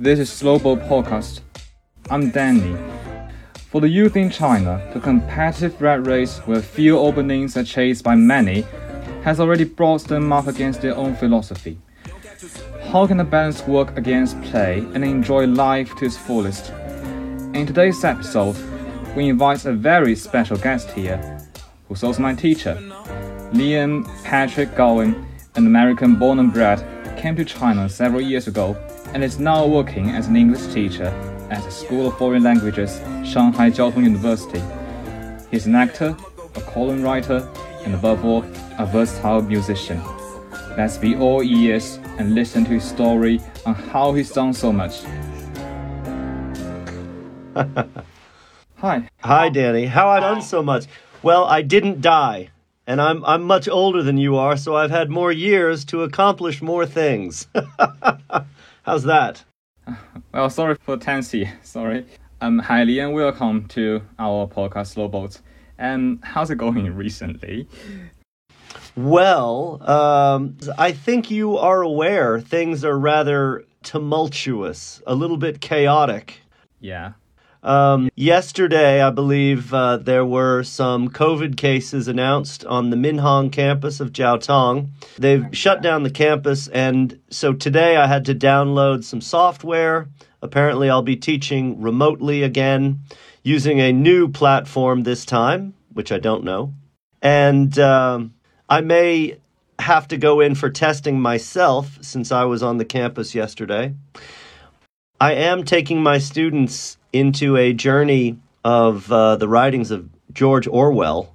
This is Slowboat Podcast. I'm Danny. For the youth in China, the competitive rat race where few openings are chased by many has already brought them up against their own philosophy. How can the balance work against play and enjoy life to its fullest? In today's episode, we invite a very special guest here, who's also my teacher. Liam Patrick Gowing, an American born and bred, came to China several years ago and is now working as an English teacher at the School of Foreign Languages, Shanghai Jiao Tong University. He's an actor, a column writer, and above all, a versatile musician. Let's be all ears and listen to his story on how he's done so much. Hi. Hi, Danny. How I done so much? Well, I didn't die, and I'm I'm much older than you are, so I've had more years to accomplish more things. How's that? Well, sorry for Tansy. Sorry. Um, hi, Lee, and welcome to our podcast, Slowboat. And how's it going recently? Well, um, I think you are aware things are rather tumultuous, a little bit chaotic. Yeah. Um, yesterday, I believe uh, there were some COVID cases announced on the Minhang campus of Jiaotong. They've shut down the campus, and so today I had to download some software. Apparently, I'll be teaching remotely again using a new platform this time, which I don't know. And um, I may have to go in for testing myself since I was on the campus yesterday. I am taking my students into a journey of uh, the writings of George Orwell,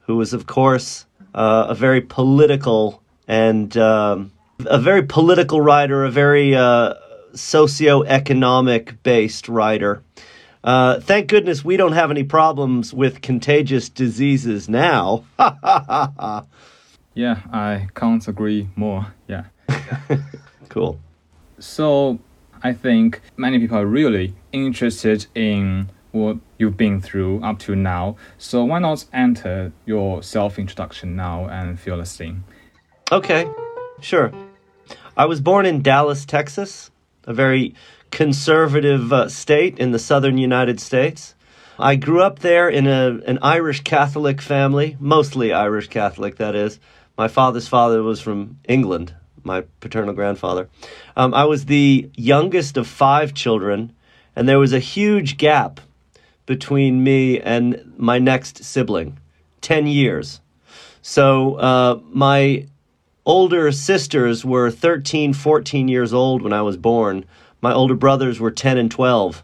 who was, of course, uh, a very political and um, a very political writer, a very uh, socio-economic based writer. Uh, thank goodness we don't have any problems with contagious diseases now. yeah, I can't agree more. Yeah. cool. So, I think many people are really interested in what you've been through up to now. So why not enter your self introduction now and feel us in? Okay, sure. I was born in Dallas, Texas, a very conservative uh, state in the southern United States. I grew up there in a, an Irish Catholic family, mostly Irish Catholic, that is. My father's father was from England, my paternal grandfather. Um, I was the youngest of five children, and there was a huge gap between me and my next sibling 10 years. So uh, my older sisters were 13, 14 years old when I was born. My older brothers were 10 and 12.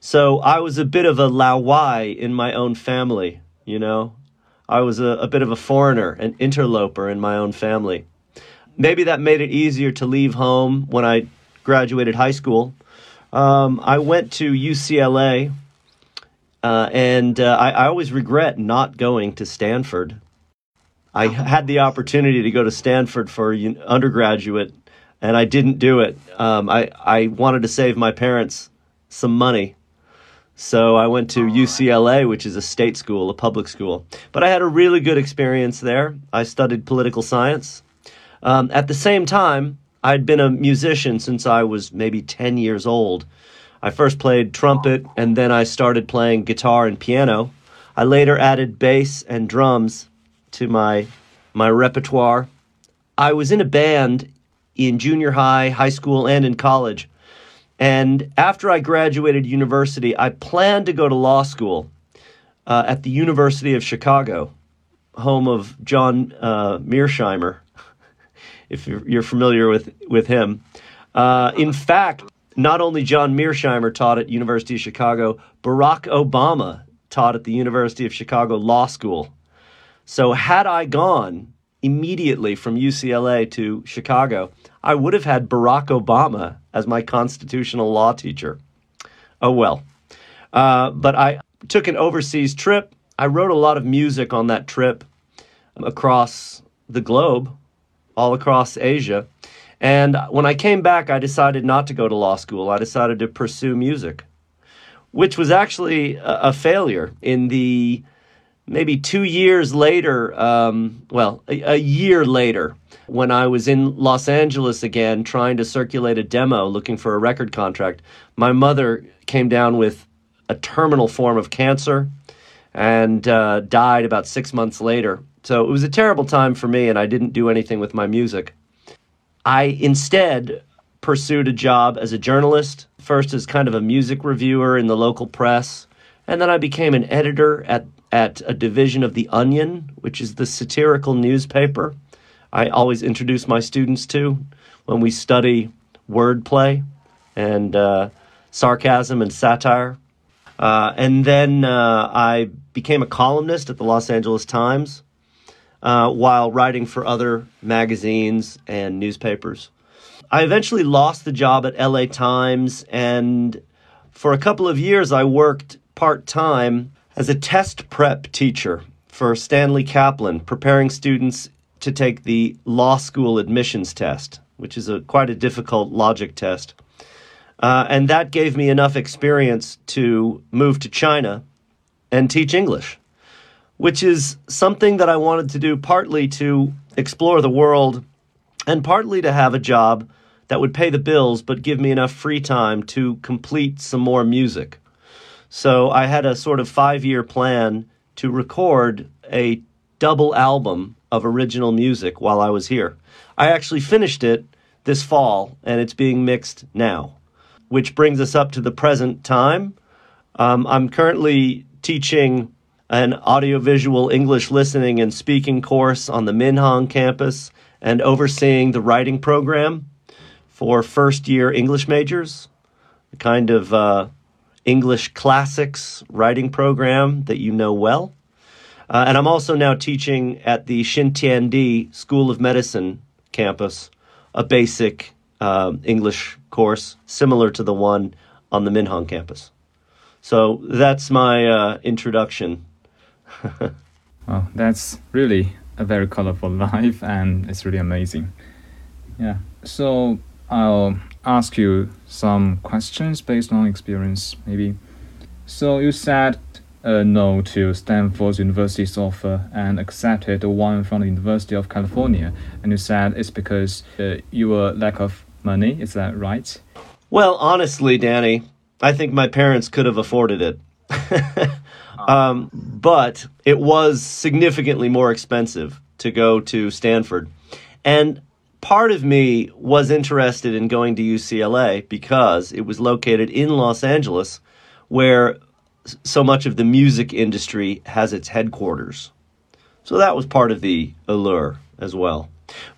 So I was a bit of a Laowai in my own family, you know. I was a, a bit of a foreigner, an interloper in my own family maybe that made it easier to leave home when I graduated high school. Um, I went to UCLA, uh, and uh, I, I, always regret not going to Stanford. I had the opportunity to go to Stanford for undergraduate, and I didn't do it. Um, I, I wanted to save my parents some money. So I went to UCLA, which is a state school, a public school. But I had a really good experience there. I studied political science. Um, at the same time, I'd been a musician since I was maybe 10 years old. I first played trumpet and then I started playing guitar and piano. I later added bass and drums to my my repertoire. I was in a band in junior high, high school, and in college. And after I graduated university, I planned to go to law school uh, at the University of Chicago, home of John uh, Mearsheimer, if you're familiar with with him. Uh, in fact, not only John Mearsheimer taught at University of Chicago, Barack Obama taught at the University of Chicago Law School. So had I gone immediately from UCLA to Chicago, I would have had Barack Obama as my constitutional law teacher. Oh well. Uh, but I took an overseas trip. I wrote a lot of music on that trip across the globe all across Asia. And when I came back, I decided not to go to law school. I decided to pursue music, which was actually a, a failure. In the maybe two years later, um, well, a, a year later, when I was in Los Angeles again trying to circulate a demo looking for a record contract, my mother came down with a terminal form of cancer and uh, died about six months later. So it was a terrible time for me, and I didn't do anything with my music. I instead pursued a job as a journalist, first as kind of a music reviewer in the local press, and then I became an editor at, at a division of The Onion, which is the satirical newspaper I always introduce my students to when we study wordplay and uh, sarcasm and satire. Uh, and then uh, I became a columnist at the Los Angeles Times uh, while writing for other magazines and newspapers. I eventually lost the job at LA Times, and for a couple of years, I worked part time as a test prep teacher for Stanley Kaplan, preparing students to take the law school admissions test, which is a quite a difficult logic test. Uh, and that gave me enough experience to move to China and teach English, which is something that I wanted to do partly to explore the world and partly to have a job that would pay the bills but give me enough free time to complete some more music. So I had a sort of five year plan to record a double album of original music while I was here. I actually finished it this fall and it's being mixed now, which brings us up to the present time. Um, I'm currently teaching an audiovisual English listening and speaking course on the Minhang campus and overseeing the writing program for first year English majors, a kind of uh, English classics writing program that you know well. Uh, and I'm also now teaching at the Xintiandi School of Medicine campus, a basic uh, English course similar to the one on the Minhang campus. So that's my uh, introduction. Well, that's really a very colorful life, and it's really amazing. Yeah. So I'll ask you some questions based on experience, maybe. So you said uh, no to Stanford University's offer and accepted the one from the University of California. And you said it's because uh, you were lack of money. Is that right? Well, honestly, Danny, I think my parents could have afforded it. um, but it was significantly more expensive to go to Stanford. And part of me was interested in going to UCLA because it was located in Los Angeles, where so much of the music industry has its headquarters. So that was part of the allure as well.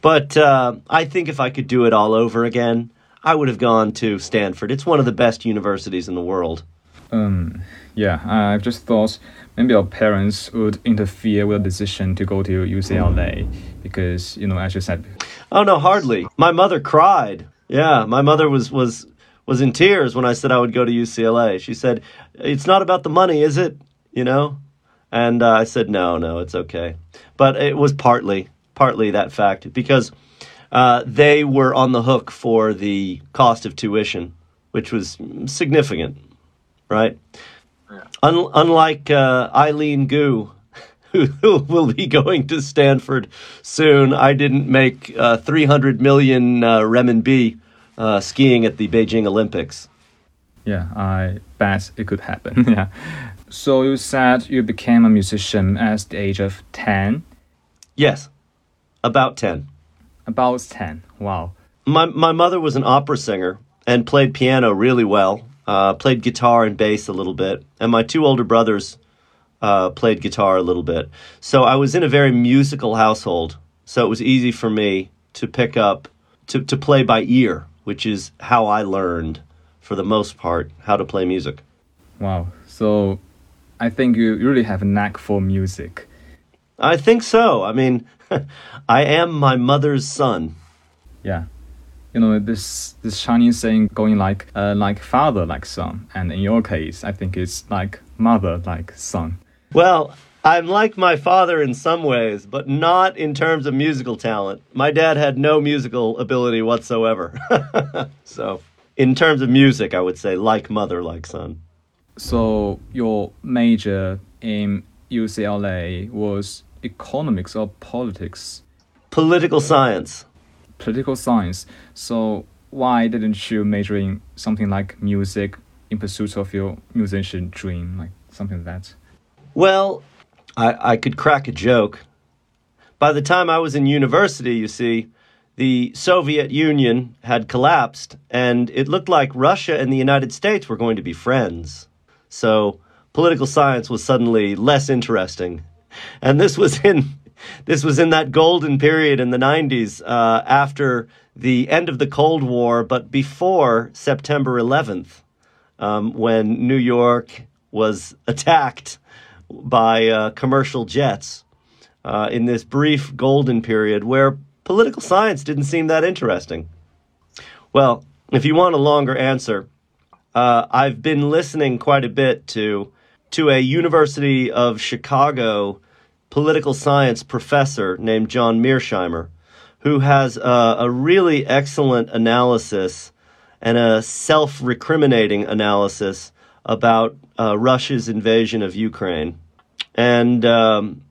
But uh, I think if I could do it all over again, I would have gone to Stanford. It's one of the best universities in the world. Um, yeah, I've just thought maybe our parents would interfere with the decision to go to UCLA because, you know, as you said. Oh no, hardly. My mother cried. Yeah, my mother was was was in tears when I said I would go to UCLA. She said, "It's not about the money, is it?" You know, and uh, I said, "No, no, it's okay." But it was partly, partly that fact because uh, they were on the hook for the cost of tuition, which was significant, right? Yeah. Un- unlike uh, Eileen Gu. Who, will be going to Stanford soon? I didn't make uh, 300 million uh, renminbi uh, skiing at the Beijing Olympics. Yeah, I bet it could happen. yeah. So you said you became a musician at the age of 10? Yes, about 10. About 10, wow. My, my mother was an opera singer and played piano really well, uh, played guitar and bass a little bit, and my two older brothers uh, played guitar a little bit. So I was in a very musical household, so it was easy for me to pick up, to, to play by ear which is how I learned, for the most part, how to play music. Wow. So I think you really have a knack for music. I think so. I mean, I am my mother's son. Yeah. You know this this Chinese saying going like uh, like father like son, and in your case, I think it's like mother like son. Well, I'm like my father in some ways, but not in terms of musical talent. My dad had no musical ability whatsoever. so, in terms of music, I would say like mother, like son. So, your major in UCLA was economics or politics? Political science. Political science. So why didn't you major in something like music in pursuit of your musician dream, like something like that? Well, I, I could crack a joke. By the time I was in university, you see, the Soviet Union had collapsed, and it looked like Russia and the United States were going to be friends. So political science was suddenly less interesting. And this was in this was in that golden period in the 90s uh, after the end of the Cold War, but before September 11th, um, when New York was attacked by uh, commercial jets. Uh, in this brief golden period where political science didn't seem that interesting. Well, if you want a longer answer, uh, I've been listening quite a bit to to a University of Chicago political science professor named John Mearsheimer, who has a, a really excellent analysis and a self recriminating analysis about uh, Russia's invasion of Ukraine. And um,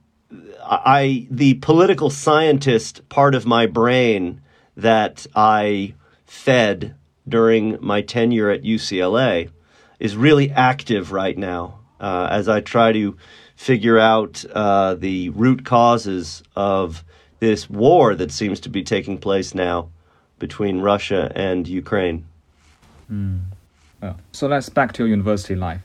I, the political scientist part of my brain that I fed during my tenure at UCLA is really active right now uh, as I try to figure out uh, the root causes of this war that seems to be taking place now between Russia and Ukraine. Mm. Well, so let's back to your university life.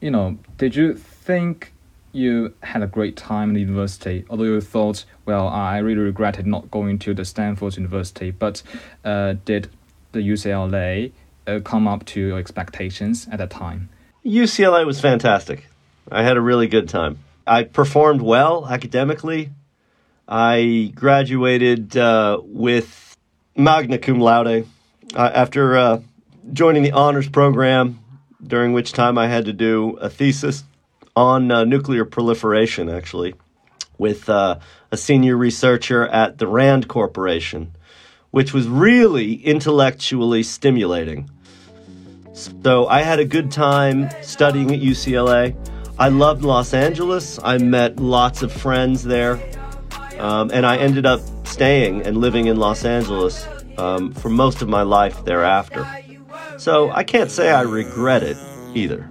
You know, did you think you had a great time in the university, although you thought, well, I really regretted not going to the Stanford University, but uh, did the UCLA uh, come up to your expectations at that time? UCLA was fantastic. I had a really good time. I performed well academically. I graduated uh, with magna cum laude uh, after uh, joining the honors program, during which time I had to do a thesis on uh, nuclear proliferation, actually, with uh, a senior researcher at the RAND Corporation, which was really intellectually stimulating. So I had a good time studying at UCLA. I loved Los Angeles. I met lots of friends there. Um, and I ended up staying and living in Los Angeles um, for most of my life thereafter. So I can't say I regret it either.